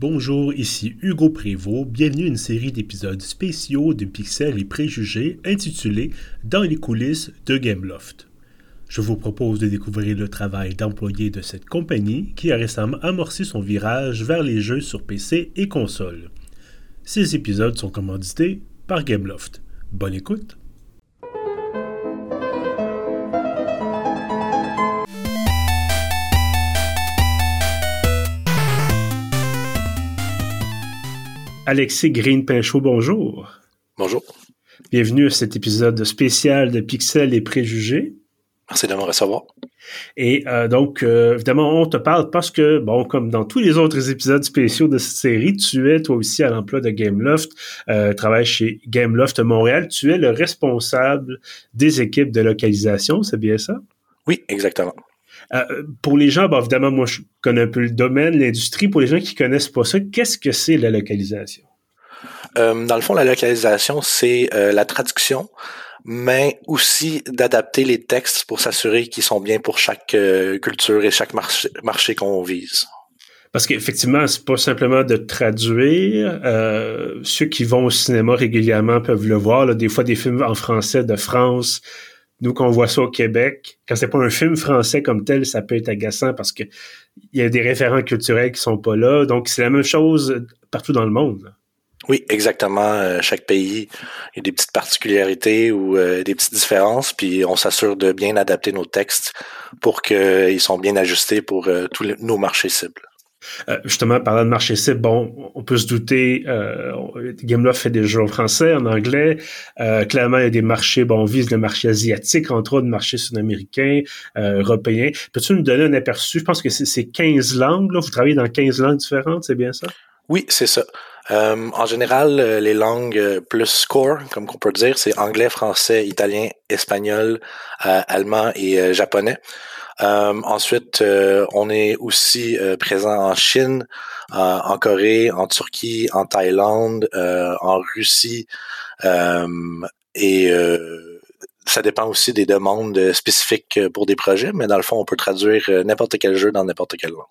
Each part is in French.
Bonjour, ici Hugo Prévost. Bienvenue à une série d'épisodes spéciaux de Pixels et Préjugés intitulée Dans les coulisses de Gameloft. Je vous propose de découvrir le travail d'employés de cette compagnie qui a récemment amorcé son virage vers les jeux sur PC et console. Ces épisodes sont commandités par Gameloft. Bonne écoute! Alexis Green-Pinchot, bonjour. Bonjour. Bienvenue à cet épisode spécial de Pixels et Préjugés. Merci de me recevoir. Et euh, donc, euh, évidemment, on te parle parce que, bon, comme dans tous les autres épisodes spéciaux de cette série, tu es toi aussi à l'emploi de Gameloft, euh, travailles chez Gameloft Montréal. Tu es le responsable des équipes de localisation, c'est bien ça? Oui, exactement. Euh, pour les gens, bon, évidemment, moi, je connais un peu le domaine, l'industrie. Pour les gens qui connaissent pas ça, qu'est-ce que c'est la localisation? Euh, dans le fond, la localisation, c'est euh, la traduction, mais aussi d'adapter les textes pour s'assurer qu'ils sont bien pour chaque culture et chaque marché, marché qu'on vise. Parce qu'effectivement, c'est pas simplement de traduire. ceux qui vont au cinéma régulièrement peuvent le voir. Là, des fois, des films en français de France, nous, quand voit ça au Québec, quand c'est pas un film français comme tel, ça peut être agaçant parce que il y a des référents culturels qui sont pas là. Donc, c'est la même chose partout dans le monde. Oui, exactement. Euh, chaque pays, a des petites particularités ou euh, des petites différences, puis on s'assure de bien adapter nos textes pour qu'ils sont bien ajustés pour euh, tous nos marchés cibles. Euh, justement, parlant de marché cible, bon, on peut se douter, euh, fait des jeux en français, en anglais. Euh, clairement, il y a des marchés, bon, on vise le marché asiatique, entre autres, le marché sud-américain, euh, européen. Peux-tu nous donner un aperçu? Je pense que c'est 15 langues, là. Vous travaillez dans 15 langues différentes, c'est bien ça? Oui, c'est ça. en général, les langues plus core, comme on peut dire, c'est anglais, français, italien, espagnol, allemand et japonais. Euh, ensuite, euh, on est aussi euh, présent en Chine, en Corée, en Turquie, en Thaïlande, en Russie et ça dépend aussi des demandes spécifiques pour des projets, mais dans le fond, on peut traduire n'importe quel jeu dans n'importe quelle langue.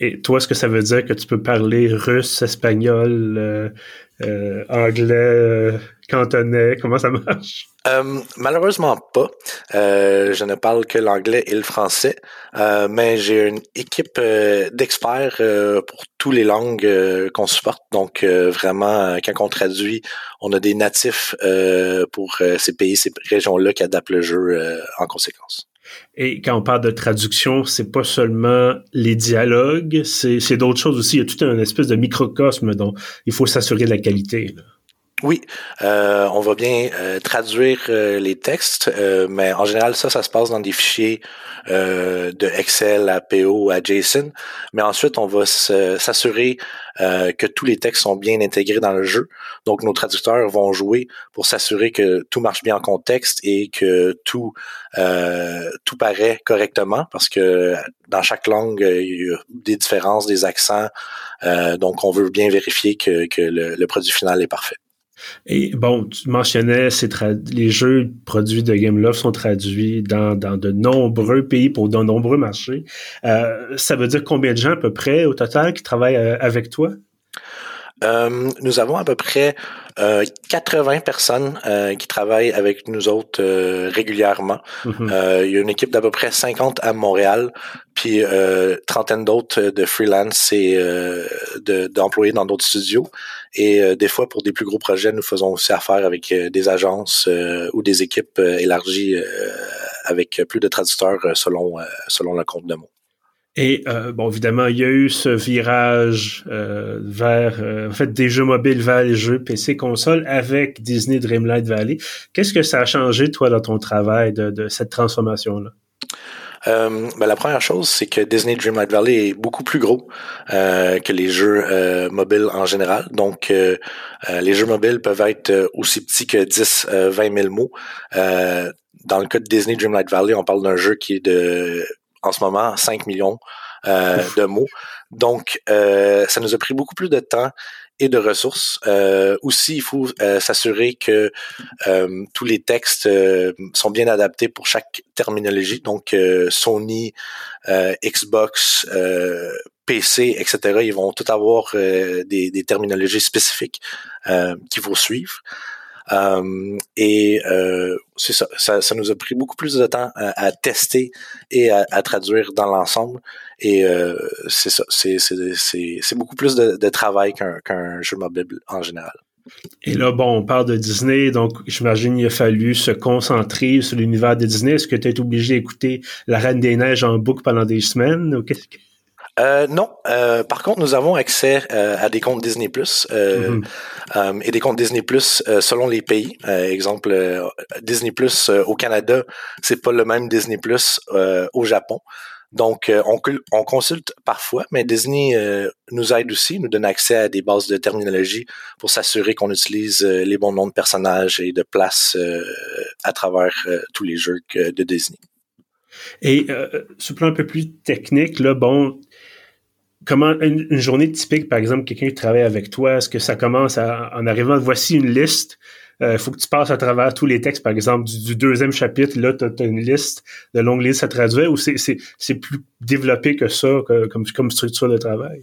Et toi, est-ce que ça veut dire que tu peux parler russe, espagnol, euh, anglais, euh, cantonais? Comment ça marche? Euh, malheureusement pas. je ne parle que l'anglais et le français, mais j'ai une équipe d'experts pour toutes les langues qu'on supporte. Donc vraiment, quand on traduit, on a des natifs pour ces pays, ces régions-là qui adaptent le jeu en conséquence. Et quand on parle de traduction, c'est pas seulement les dialogues, c'est d'autres choses aussi. Il y a tout un espèce de microcosme dont il faut s'assurer de la qualité. Oui, euh, on va bien euh, traduire euh, les textes, mais en général, ça, ça se passe dans des fichiers de Excel à PO à JSON. Mais ensuite, on va s'assurer que tous les textes sont bien intégrés dans le jeu. Donc, nos traducteurs vont jouer pour s'assurer que tout marche bien en contexte et que tout tout paraît correctement, parce que dans chaque langue, il y a des différences, des accents. donc, on veut bien vérifier que, que le produit final est parfait. Et bon, tu mentionnais, les jeux produits de Gameloft sont traduits dans, de nombreux pays pour de nombreux marchés. Euh, ça veut dire combien de gens à peu près au total qui travaillent euh, avec toi? Euh, nous avons à peu près 80 euh, personnes euh, qui travaillent avec nous autres régulièrement. Mhm. il y a une équipe d'à peu près 50 à Montréal, puis trentaine d'autres de freelance et d'employés dans d'autres studios. Et des fois, pour des plus gros projets, nous faisons aussi affaire avec des agences ou des équipes élargies avec plus de traducteurs selon selon le compte de mots. Et euh, bon, évidemment, il y a eu ce virage euh, vers, euh, en fait, des jeux mobiles vers les jeux PC console avec Disney Dreamlight Valley. Qu'est-ce que ça a changé, toi, dans ton travail de, cette transformation-là? Ben, la première chose, c'est que Disney Dreamlight Valley est beaucoup plus gros que les jeux mobiles en général. Donc, les jeux mobiles peuvent être aussi petits que 10, 20 000 mots. dans le cas de Disney Dreamlight Valley, on parle d'un jeu qui est de en ce moment 5 millions euh, de mots. Donc, ça nous a pris beaucoup plus de temps et de ressources. Euh, aussi, il faut euh, s'assurer que euh, tous les textes sont bien adaptés pour chaque terminologie. Donc, Sony, Xbox, PC, etc. Ils vont tout avoir des, des, terminologies spécifiques qu'il faut suivre. Euh, et euh, c'est ça, ça, nous a pris beaucoup plus de temps à, tester et à, traduire dans l'ensemble. Et euh, c'est ça, c'est, beaucoup plus de, travail qu'un, jeu mobile en général. Et là, bon, on parle de Disney, donc j'imagine qu'il a fallu se concentrer sur l'univers de Disney. Est-ce que tu es obligé d'écouter La Reine des Neiges en boucle pendant des semaines? Ou. Euh, non. Euh, par contre, nous avons accès euh, à des comptes Disney Plus mhm. et des comptes Disney Plus selon les pays. exemple, Disney Plus au Canada, c'est pas le même Disney Plus au Japon. Donc, on, on, consulte parfois, mais Disney nous aide aussi, nous donne accès à des bases de terminologie pour s'assurer qu'on utilise les bons noms de personnages et de places à travers tous les jeux de Disney. Et ce plan un peu plus technique, là, bon, comment une, journée typique, par exemple, quelqu'un qui travaille avec toi, est-ce que ça commence en arrivant, voici une liste, il euh, faut que tu passes à travers tous les textes, par exemple, du, deuxième chapitre, là, tu as, une liste de longues listes à traduire, ou c'est plus développé que ça, comme, comme structure de travail?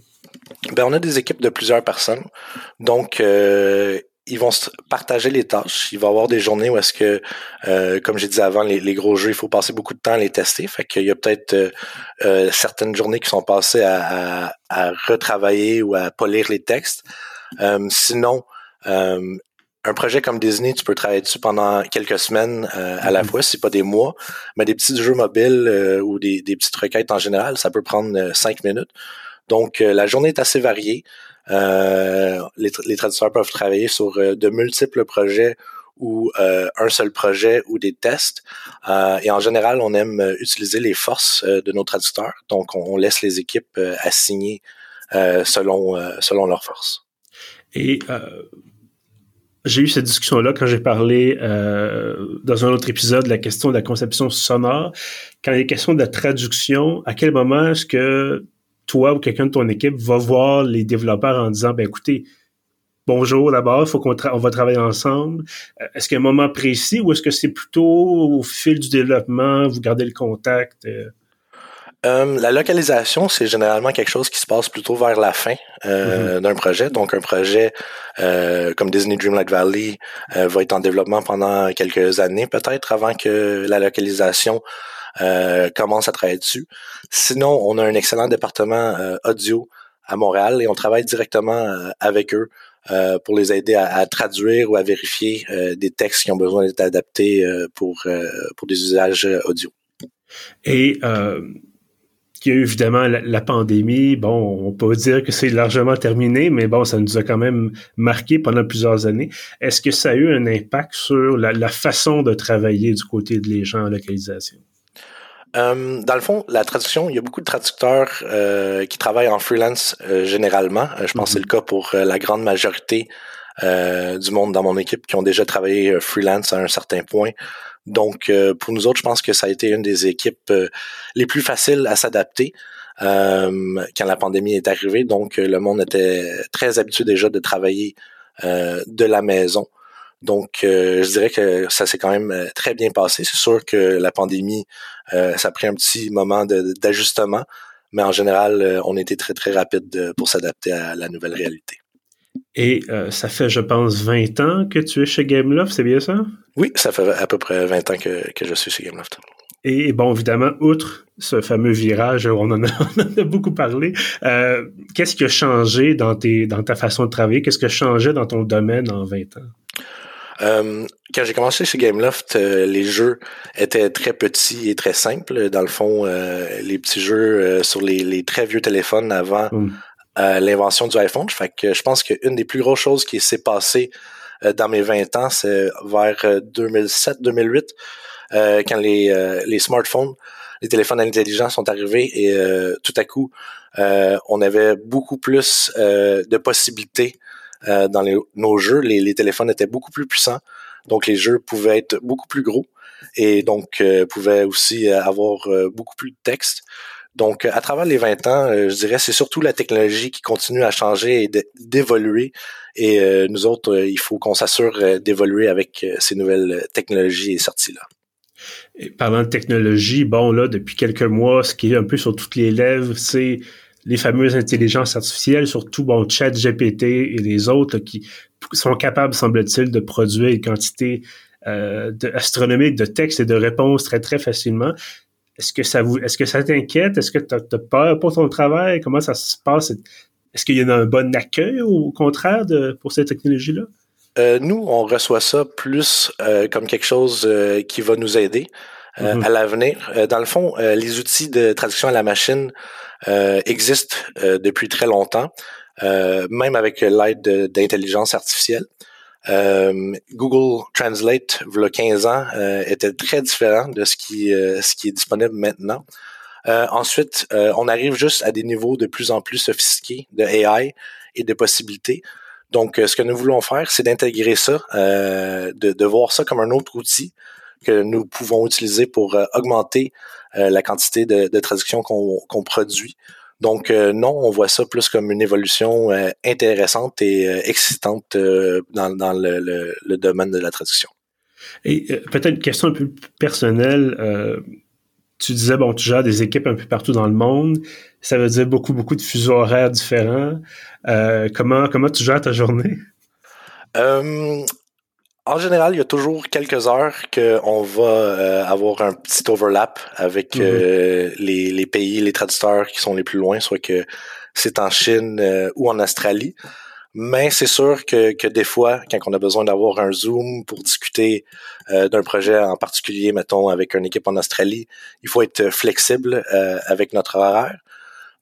Ben, on a des équipes de plusieurs personnes. Donc, euh, ils vont se partager les tâches. Il va y avoir des journées où est-ce que, euh, comme j'ai dit avant, les, gros jeux, il faut passer beaucoup de temps à les tester. Fait qu'il y a peut-être euh, euh, certaines journées qui sont passées à, retravailler ou à polir les textes. sinon, un projet comme Disney, tu peux travailler dessus pendant quelques semaines à la mm-hmm. fois, c'est pas des mois, mais des petits jeux mobiles ou des, des, petites requêtes en général, ça peut prendre cinq minutes. Donc, la journée est assez variée. Euh, les, les, traducteurs peuvent travailler sur euh, de multiples projets ou euh, un seul projet ou des tests. et en général, on aime utiliser les forces de nos traducteurs. Donc, on, laisse les équipes assigner selon, selon leurs forces. Et j'ai eu cette discussion-là quand j'ai parlé dans un autre épisode de la question de la conception sonore. Quand il est question de la traduction, à quel moment est-ce que toi ou quelqu'un de ton équipe va voir les développeurs en disant, ben écoutez, bonjour d'abord, il faut qu'on on va travailler ensemble. Euh, est-ce qu'il y a un moment précis ou est-ce que c'est plutôt au fil du développement, vous gardez le contact? Euh? Euh, la localisation, c'est généralement quelque chose qui se passe plutôt vers la fin mm-hmm. d'un projet. Donc, un projet comme Disney Dreamlight Valley va être en développement pendant quelques années, peut-être avant que la localisation euh, commence à travailler dessus. Sinon, on a un excellent département euh, audio à Montréal et on travaille directement euh, avec eux pour les aider à, traduire ou à vérifier des textes qui ont besoin d'être adaptés pour, des usages audio. Et il y a eu évidemment la, pandémie. Bon, on peut dire que c'est largement terminé, mais bon, ça nous a quand même marqué pendant plusieurs années. Est-ce que ça a eu un impact sur la, la façon de travailler du côté de les gens en localisation? Euh, dans le fond, la traduction, il y a beaucoup de traducteurs euh, qui travaillent en freelance euh, généralement. je pense que c'est le cas pour la grande majorité du monde dans mon équipe qui ont déjà travaillé freelance à un certain point. Donc, pour nous autres, je pense que ça a été une des équipes les plus faciles à s'adapter quand la pandémie est arrivée. Donc, le monde était très habitué déjà de travailler de la maison. Donc, euh, je dirais que ça s'est quand même euh, très bien passé. C'est sûr que la pandémie, euh, ça a pris un petit moment d'ajustement, mais en général, on était très, très rapide pour s'adapter à la nouvelle réalité. Et ça fait, je pense, 20 ans que tu es chez Gameloft, c'est bien ça? Oui, ça fait à peu près 20 ans que, je suis chez Gameloft. Et bon, évidemment, outre ce fameux virage, on en a, beaucoup parlé, qu'est-ce qui a changé dans, tes, dans ta façon de travailler? Qu'est-ce qui a changé dans ton domaine en 20 ans? Euh, quand j'ai commencé chez Gameloft, euh, les jeux étaient très petits et très simples. Dans le fond, euh, les petits jeux sur les, très vieux téléphones avant mm. l'invention du iPhone. Fait que je pense qu'une des plus grosses choses qui s'est passée dans mes 20 ans, c'est vers 2007-2008, quand les, les smartphones, les téléphones intelligents sont arrivés et tout à coup, on avait beaucoup plus de possibilités euh, dans nos jeux, les, téléphones étaient beaucoup plus puissants, donc les jeux pouvaient être beaucoup plus gros et donc euh, pouvaient aussi avoir euh, beaucoup plus de texte. Donc, à travers les 20 ans, je dirais, c'est surtout la technologie qui continue à changer et d'évoluer. Et nous autres, il faut qu'on s'assure d'évoluer avec ces nouvelles technologies et sorties-là. Et parlant de technologie, bon, là, depuis quelques mois, ce qui est un peu sur toutes les lèvres, c'est les fameuses intelligences artificielles, surtout bon, ChatGPT et les autres qui sont capables, semble-t-il, de produire une quantité euh, astronomique de textes et de réponses très très facilement. Est-ce que ça vous, est-ce que ça t'inquiète? Est-ce que tu as, peur pour ton travail? Comment ça se passe? Est-ce qu'il y a un bon accueil au contraire pour cette technologie-là euh, nous, on reçoit ça plus euh, comme quelque chose qui va nous aider mm-hmm. à l'avenir. dans le fond, les outils de traduction à la machine existent depuis très longtemps, même avec l'aide d'intelligence artificielle. Google Translate, il y a 15 ans, était très différent de ce qui, ce qui est disponible maintenant. ensuite, on arrive juste à des niveaux de plus en plus sophistiqués de AI et de possibilités. Donc, euh, ce que nous voulons faire, c'est d'intégrer ça, euh, de, voir ça comme un autre outil que nous pouvons utiliser pour euh, augmenter la quantité de, traductions qu'on produit. Donc, non, on voit ça plus comme une évolution intéressante et excitante dans, le, domaine de la traduction. Et peut-être une question un peu personnelle tu disais, bon, tu gères des équipes un peu partout dans le monde. Ça veut dire beaucoup, beaucoup de fuseaux horaires différents. Euh, comment, comment tu gères ta journée? Euh, en général, il y a toujours quelques heures qu'on va euh, avoir un petit overlap avec mm-hmm. les, les, pays, les traducteurs qui sont les plus loin, soit que c'est en Chine ou en Australie. Mais c'est sûr que, que, des fois, quand on a besoin d'avoir un Zoom pour discuter euh, d'un projet en particulier, mettons, avec une équipe en Australie, il faut être flexible euh, avec notre horaire.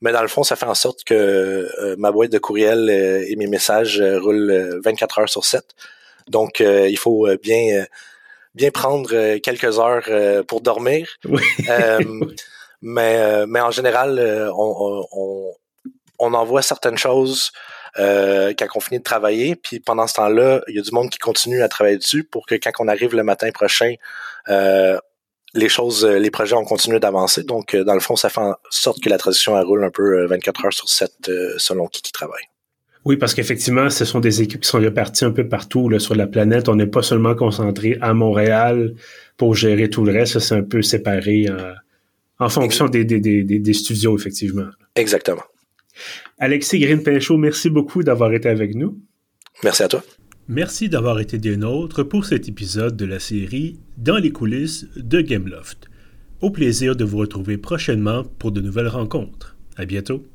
Mais dans le fond, ça fait en sorte que euh, ma boîte de courriel et mes messages roulent 24 heures sur 7. Donc, il faut bien bien prendre quelques heures pour dormir. mais, mais en général, on, on, on envoie certaines choses euh, quand on finit de travailler. Puis pendant ce temps-là, il y a du monde qui continue à travailler dessus pour que quand on arrive le matin prochain, euh, les choses, les projets ont continué d'avancer. Donc, euh, dans le fond, ça fait en sorte que la transition elle roule un peu 24 heures sur 7 selon qui qui travaille. Oui, parce qu'effectivement, ce sont des équipes qui sont réparties un peu partout là, sur la planète. On n'est pas seulement concentré à Montréal pour gérer tout le reste. C'est un peu séparé en fonction des, des, des, des, studios, effectivement. Exactement. Alexis Green-Pinchot, merci beaucoup d'avoir été avec nous. Merci à toi. Merci d'avoir été des nôtres pour cet épisode de la série Dans les coulisses de Gameloft. Au plaisir de vous retrouver prochainement pour de nouvelles rencontres. À bientôt.